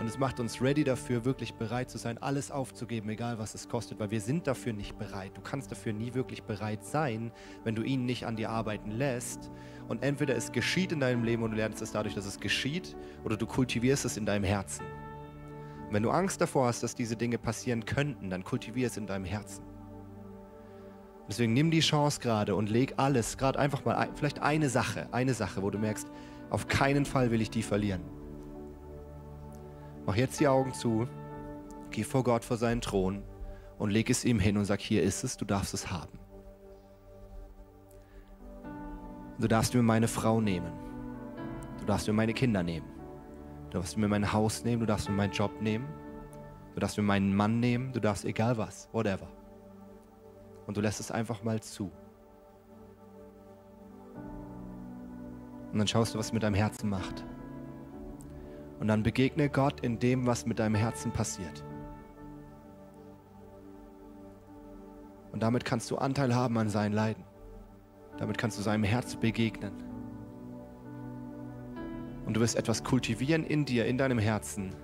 Und es macht uns ready dafür, wirklich bereit zu sein, alles aufzugeben, egal was es kostet, weil wir sind dafür nicht bereit. Du kannst dafür nie wirklich bereit sein, wenn du ihn nicht an dir arbeiten lässt. Und entweder es geschieht in deinem Leben und du lernst es dadurch, dass es geschieht, oder du kultivierst es in deinem Herzen. Und wenn du Angst davor hast, dass diese Dinge passieren könnten, dann kultivier es in deinem Herzen. Deswegen nimm die Chance gerade und leg alles, gerade einfach mal, vielleicht eine Sache, eine Sache, wo du merkst, auf keinen Fall will ich die verlieren. Mach jetzt die Augen zu, geh vor Gott, vor seinen Thron und leg es ihm hin und sag, hier ist es, du darfst es haben. Du darfst mir meine Frau nehmen. Du darfst mir meine Kinder nehmen. Du darfst mir mein Haus nehmen, du darfst mir meinen Job nehmen. Du darfst mir meinen Mann nehmen, du darfst egal was, whatever. Und du lässt es einfach mal zu. Und dann schaust du, was es mit deinem Herzen macht. Und dann begegne Gott in dem, was mit deinem Herzen passiert. Und damit kannst du Anteil haben an seinen Leiden. Damit kannst du seinem Herz begegnen. Und du wirst etwas kultivieren in dir, in deinem Herzen,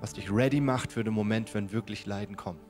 was dich ready macht für den Moment, wenn wirklich Leiden kommt.